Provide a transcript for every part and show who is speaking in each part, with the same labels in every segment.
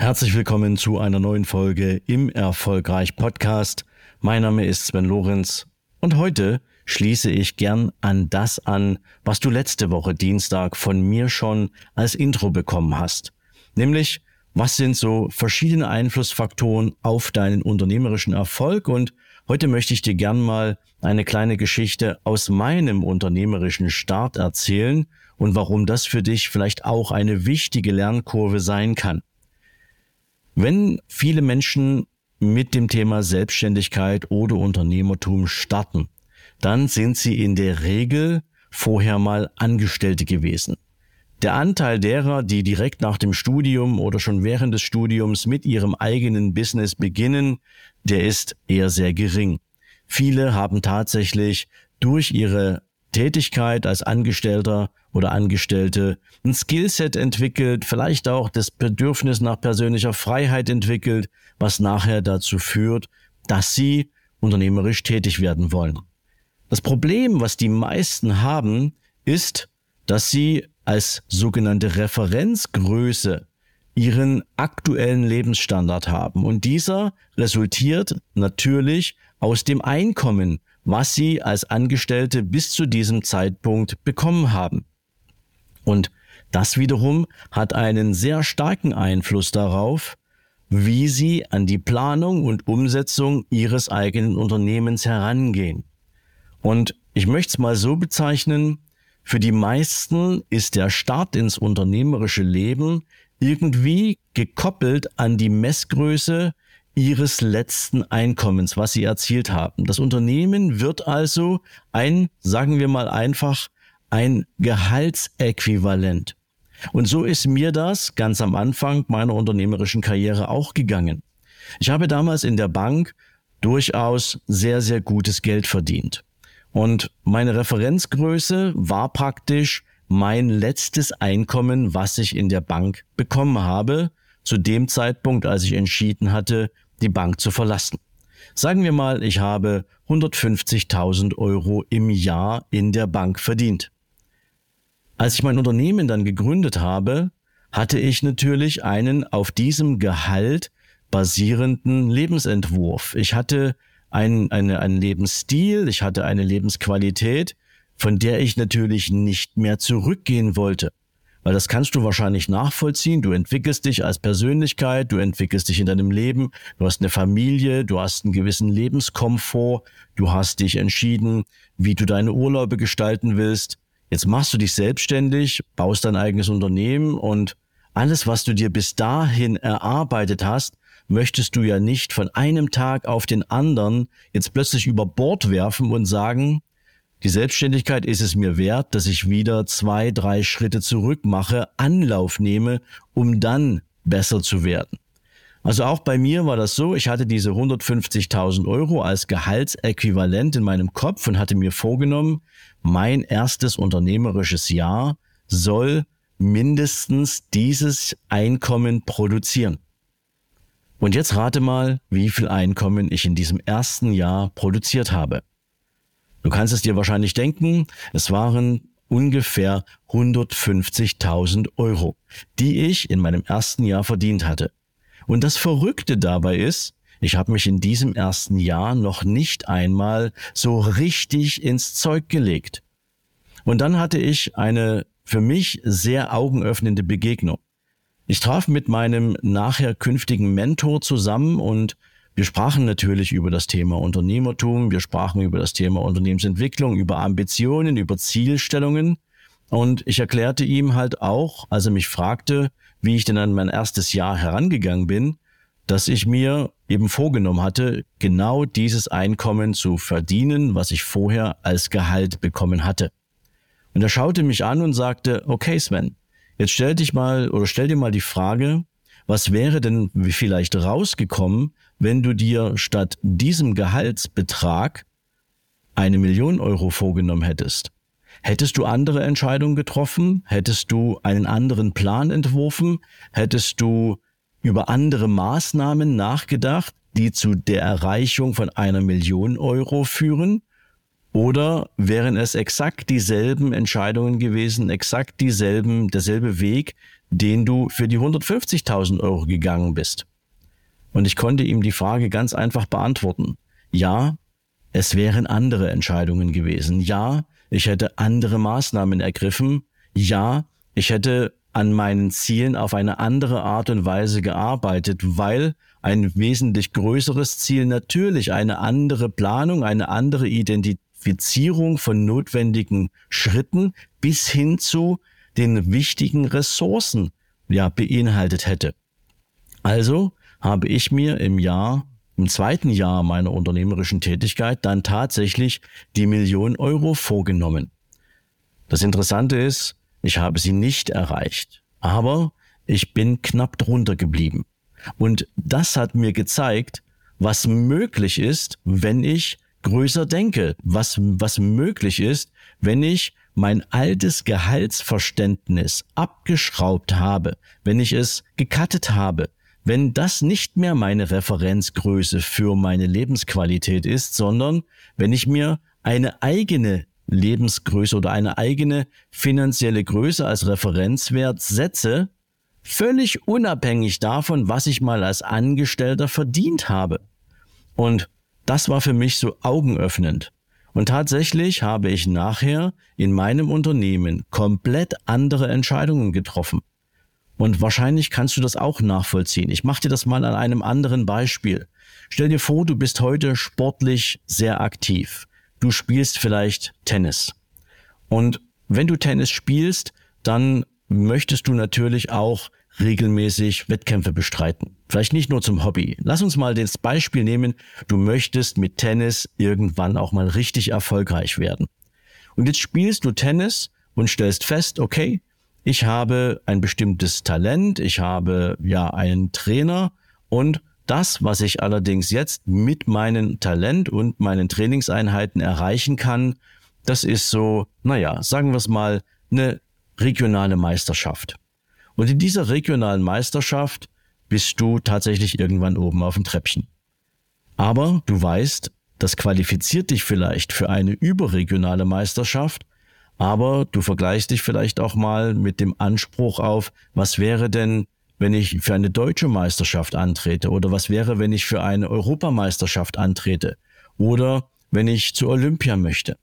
Speaker 1: Herzlich willkommen zu einer neuen Folge im Erfolgreich Podcast. Mein Name ist Sven Lorenz und heute schließe ich gern an das an, was du letzte Woche Dienstag von mir schon als Intro bekommen hast. Nämlich, was sind so verschiedene Einflussfaktoren auf deinen unternehmerischen Erfolg und heute möchte ich dir gern mal eine kleine Geschichte aus meinem unternehmerischen Start erzählen und warum das für dich vielleicht auch eine wichtige Lernkurve sein kann. Wenn viele Menschen mit dem Thema Selbstständigkeit oder Unternehmertum starten, dann sind sie in der Regel vorher mal Angestellte gewesen. Der Anteil derer, die direkt nach dem Studium oder schon während des Studiums mit ihrem eigenen Business beginnen, der ist eher sehr gering. Viele haben tatsächlich durch ihre Tätigkeit als Angestellter oder Angestellte ein Skillset entwickelt, vielleicht auch das Bedürfnis nach persönlicher Freiheit entwickelt, was nachher dazu führt, dass sie unternehmerisch tätig werden wollen. Das Problem, was die meisten haben, ist, dass sie als sogenannte Referenzgröße ihren aktuellen Lebensstandard haben. Und dieser resultiert natürlich aus dem Einkommen, was sie als Angestellte bis zu diesem Zeitpunkt bekommen haben. Und das wiederum hat einen sehr starken Einfluss darauf, wie sie an die Planung und Umsetzung ihres eigenen Unternehmens herangehen. Und ich möchte es mal so bezeichnen, für die meisten ist der Start ins unternehmerische Leben irgendwie gekoppelt an die Messgröße ihres letzten Einkommens, was sie erzielt haben. Das Unternehmen wird also ein, sagen wir mal einfach, ein Gehaltsäquivalent. Und so ist mir das ganz am Anfang meiner unternehmerischen Karriere auch gegangen. Ich habe damals in der Bank durchaus sehr, sehr gutes Geld verdient. Und meine Referenzgröße war praktisch mein letztes Einkommen, was ich in der Bank bekommen habe, zu dem Zeitpunkt, als ich entschieden hatte, die Bank zu verlassen. Sagen wir mal, ich habe 150.000 Euro im Jahr in der Bank verdient. Als ich mein Unternehmen dann gegründet habe, hatte ich natürlich einen auf diesem Gehalt basierenden Lebensentwurf. Ich hatte ein, eine, einen Lebensstil, ich hatte eine Lebensqualität, von der ich natürlich nicht mehr zurückgehen wollte. Weil das kannst du wahrscheinlich nachvollziehen. Du entwickelst dich als Persönlichkeit, du entwickelst dich in deinem Leben, du hast eine Familie, du hast einen gewissen Lebenskomfort, du hast dich entschieden, wie du deine Urlaube gestalten willst. Jetzt machst du dich selbstständig, baust dein eigenes Unternehmen und alles, was du dir bis dahin erarbeitet hast, möchtest du ja nicht von einem Tag auf den anderen jetzt plötzlich über Bord werfen und sagen, die Selbstständigkeit ist es mir wert, dass ich wieder zwei, drei Schritte zurück mache, Anlauf nehme, um dann besser zu werden. Also auch bei mir war das so, ich hatte diese 150.000 Euro als Gehaltsäquivalent in meinem Kopf und hatte mir vorgenommen, mein erstes unternehmerisches Jahr soll mindestens dieses Einkommen produzieren. Und jetzt rate mal, wie viel Einkommen ich in diesem ersten Jahr produziert habe. Du kannst es dir wahrscheinlich denken, es waren ungefähr 150.000 Euro, die ich in meinem ersten Jahr verdient hatte. Und das Verrückte dabei ist, ich habe mich in diesem ersten Jahr noch nicht einmal so richtig ins Zeug gelegt. Und dann hatte ich eine für mich sehr augenöffnende Begegnung. Ich traf mit meinem nachher künftigen Mentor zusammen und wir sprachen natürlich über das Thema Unternehmertum, wir sprachen über das Thema Unternehmensentwicklung, über Ambitionen, über Zielstellungen. Und ich erklärte ihm halt auch, als er mich fragte, wie ich denn an mein erstes Jahr herangegangen bin, dass ich mir eben vorgenommen hatte, genau dieses Einkommen zu verdienen, was ich vorher als Gehalt bekommen hatte. Und er schaute mich an und sagte, okay Sven, Jetzt stell dich mal oder stell dir mal die Frage, was wäre denn vielleicht rausgekommen, wenn du dir statt diesem Gehaltsbetrag eine Million Euro vorgenommen hättest? Hättest du andere Entscheidungen getroffen? Hättest du einen anderen Plan entworfen? Hättest du über andere Maßnahmen nachgedacht, die zu der Erreichung von einer Million Euro führen? Oder wären es exakt dieselben Entscheidungen gewesen, exakt dieselben, derselbe Weg, den du für die 150.000 Euro gegangen bist? Und ich konnte ihm die Frage ganz einfach beantworten. Ja, es wären andere Entscheidungen gewesen. Ja, ich hätte andere Maßnahmen ergriffen. Ja, ich hätte an meinen Zielen auf eine andere Art und Weise gearbeitet, weil ein wesentlich größeres Ziel natürlich eine andere Planung, eine andere Identifizierung von notwendigen Schritten bis hin zu den wichtigen Ressourcen ja beinhaltet hätte. Also habe ich mir im Jahr im zweiten Jahr meiner unternehmerischen Tätigkeit dann tatsächlich die Million Euro vorgenommen. Das Interessante ist, ich habe sie nicht erreicht, aber ich bin knapp drunter geblieben. Und das hat mir gezeigt, was möglich ist, wenn ich größer denke, was, was möglich ist, wenn ich mein altes Gehaltsverständnis abgeschraubt habe, wenn ich es gekattet habe, wenn das nicht mehr meine Referenzgröße für meine Lebensqualität ist, sondern wenn ich mir eine eigene Lebensgröße oder eine eigene finanzielle Größe als Referenzwert setze, völlig unabhängig davon, was ich mal als Angestellter verdient habe. Und das war für mich so augenöffnend. Und tatsächlich habe ich nachher in meinem Unternehmen komplett andere Entscheidungen getroffen. Und wahrscheinlich kannst du das auch nachvollziehen. Ich mache dir das mal an einem anderen Beispiel. Stell dir vor, du bist heute sportlich sehr aktiv. Du spielst vielleicht Tennis. Und wenn du Tennis spielst, dann möchtest du natürlich auch regelmäßig Wettkämpfe bestreiten. Vielleicht nicht nur zum Hobby. Lass uns mal das Beispiel nehmen, du möchtest mit Tennis irgendwann auch mal richtig erfolgreich werden. Und jetzt spielst du Tennis und stellst fest, okay, ich habe ein bestimmtes Talent, ich habe ja einen Trainer und das, was ich allerdings jetzt mit meinem Talent und meinen Trainingseinheiten erreichen kann, das ist so, naja, sagen wir es mal, eine regionale Meisterschaft. Und in dieser regionalen Meisterschaft bist du tatsächlich irgendwann oben auf dem Treppchen. Aber du weißt, das qualifiziert dich vielleicht für eine überregionale Meisterschaft, aber du vergleichst dich vielleicht auch mal mit dem Anspruch auf, was wäre denn, wenn ich für eine deutsche Meisterschaft antrete oder was wäre, wenn ich für eine Europameisterschaft antrete oder wenn ich zu Olympia möchte.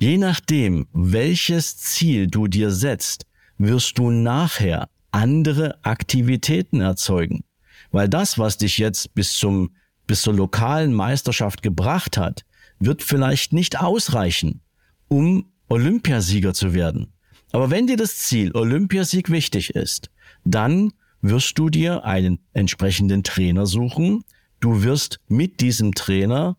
Speaker 1: Je nachdem, welches Ziel du dir setzt, wirst du nachher andere Aktivitäten erzeugen. Weil das, was dich jetzt bis zum, bis zur lokalen Meisterschaft gebracht hat, wird vielleicht nicht ausreichen, um Olympiasieger zu werden. Aber wenn dir das Ziel Olympiasieg wichtig ist, dann wirst du dir einen entsprechenden Trainer suchen. Du wirst mit diesem Trainer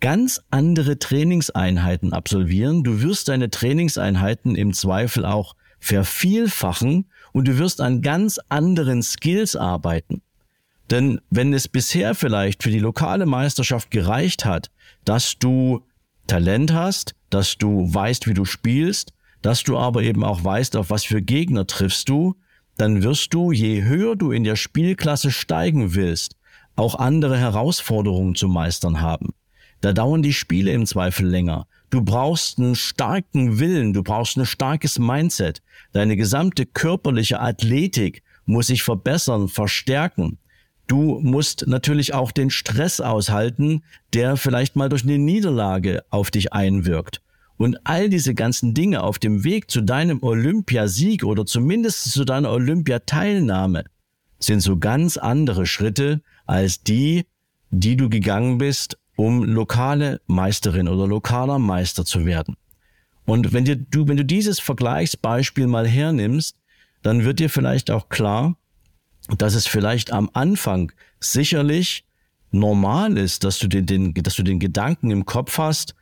Speaker 1: ganz andere Trainingseinheiten absolvieren. Du wirst deine Trainingseinheiten im Zweifel auch vervielfachen und du wirst an ganz anderen Skills arbeiten. Denn wenn es bisher vielleicht für die lokale Meisterschaft gereicht hat, dass du Talent hast, dass du weißt, wie du spielst, dass du aber eben auch weißt, auf was für Gegner triffst du, dann wirst du, je höher du in der Spielklasse steigen willst, auch andere Herausforderungen zu meistern haben. Da dauern die Spiele im Zweifel länger. Du brauchst einen starken Willen, du brauchst ein starkes Mindset. Deine gesamte körperliche Athletik muss sich verbessern, verstärken. Du musst natürlich auch den Stress aushalten, der vielleicht mal durch eine Niederlage auf dich einwirkt. Und all diese ganzen Dinge auf dem Weg zu deinem Olympiasieg oder zumindest zu deiner Olympiateilnahme sind so ganz andere Schritte als die, die du gegangen bist, um lokale Meisterin oder lokaler Meister zu werden. Und wenn dir, du, wenn du dieses Vergleichsbeispiel mal hernimmst, dann wird dir vielleicht auch klar, dass es vielleicht am Anfang sicherlich normal ist, dass du den, den, dass du den Gedanken im Kopf hast,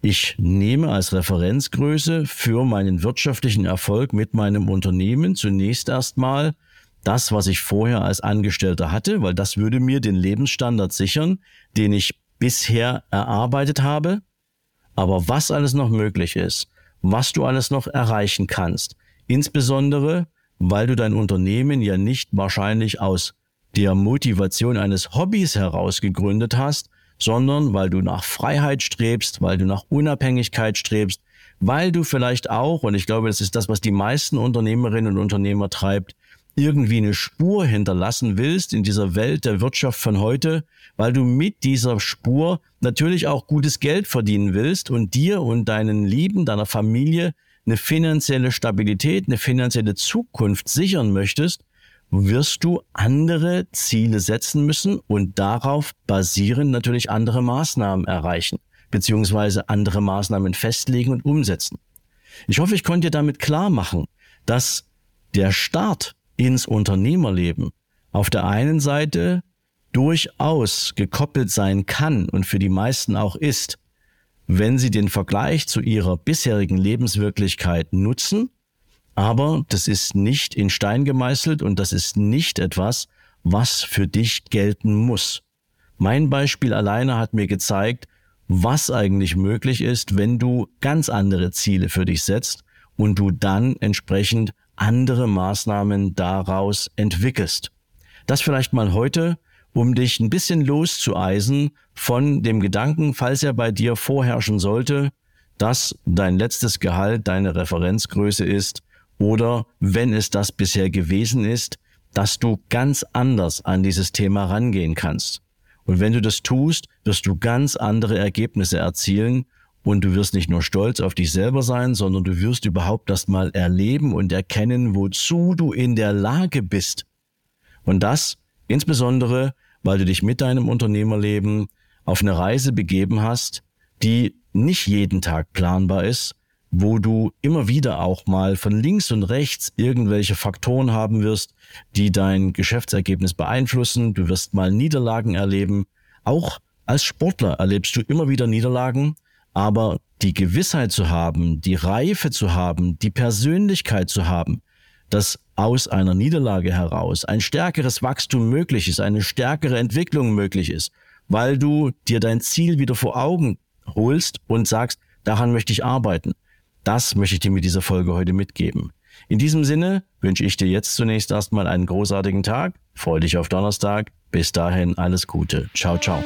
Speaker 1: ich nehme als Referenzgröße für meinen wirtschaftlichen Erfolg mit meinem Unternehmen zunächst erstmal das, was ich vorher als Angestellter hatte, weil das würde mir den Lebensstandard sichern, den ich bisher erarbeitet habe. Aber was alles noch möglich ist, was du alles noch erreichen kannst, insbesondere, weil du dein Unternehmen ja nicht wahrscheinlich aus der Motivation eines Hobbys heraus gegründet hast, sondern weil du nach Freiheit strebst, weil du nach Unabhängigkeit strebst, weil du vielleicht auch, und ich glaube, das ist das, was die meisten Unternehmerinnen und Unternehmer treibt, irgendwie eine Spur hinterlassen willst in dieser Welt der Wirtschaft von heute, weil du mit dieser Spur natürlich auch gutes Geld verdienen willst und dir und deinen Lieben, deiner Familie eine finanzielle Stabilität, eine finanzielle Zukunft sichern möchtest, wirst du andere Ziele setzen müssen und darauf basieren natürlich andere Maßnahmen erreichen, beziehungsweise andere Maßnahmen festlegen und umsetzen. Ich hoffe, ich konnte dir damit klar machen, dass der Start ins Unternehmerleben auf der einen Seite durchaus gekoppelt sein kann und für die meisten auch ist, wenn sie den Vergleich zu ihrer bisherigen Lebenswirklichkeit nutzen, aber das ist nicht in Stein gemeißelt und das ist nicht etwas, was für dich gelten muss. Mein Beispiel alleine hat mir gezeigt, was eigentlich möglich ist, wenn du ganz andere Ziele für dich setzt und du dann entsprechend andere Maßnahmen daraus entwickelst. Das vielleicht mal heute, um dich ein bisschen loszueisen von dem Gedanken, falls er bei dir vorherrschen sollte, dass dein letztes Gehalt deine Referenzgröße ist oder wenn es das bisher gewesen ist, dass du ganz anders an dieses Thema rangehen kannst. Und wenn du das tust, wirst du ganz andere Ergebnisse erzielen und du wirst nicht nur stolz auf dich selber sein, sondern du wirst überhaupt erst mal erleben und erkennen, wozu du in der Lage bist. Und das insbesondere, weil du dich mit deinem Unternehmerleben auf eine Reise begeben hast, die nicht jeden Tag planbar ist, wo du immer wieder auch mal von links und rechts irgendwelche Faktoren haben wirst, die dein Geschäftsergebnis beeinflussen. Du wirst mal Niederlagen erleben. Auch als Sportler erlebst du immer wieder Niederlagen aber die Gewissheit zu haben, die Reife zu haben, die Persönlichkeit zu haben, dass aus einer Niederlage heraus ein stärkeres Wachstum möglich ist, eine stärkere Entwicklung möglich ist, weil du dir dein Ziel wieder vor Augen holst und sagst, daran möchte ich arbeiten. Das möchte ich dir mit dieser Folge heute mitgeben. In diesem Sinne wünsche ich dir jetzt zunächst erstmal einen großartigen Tag. Freue dich auf Donnerstag. Bis dahin alles Gute. Ciao, ciao.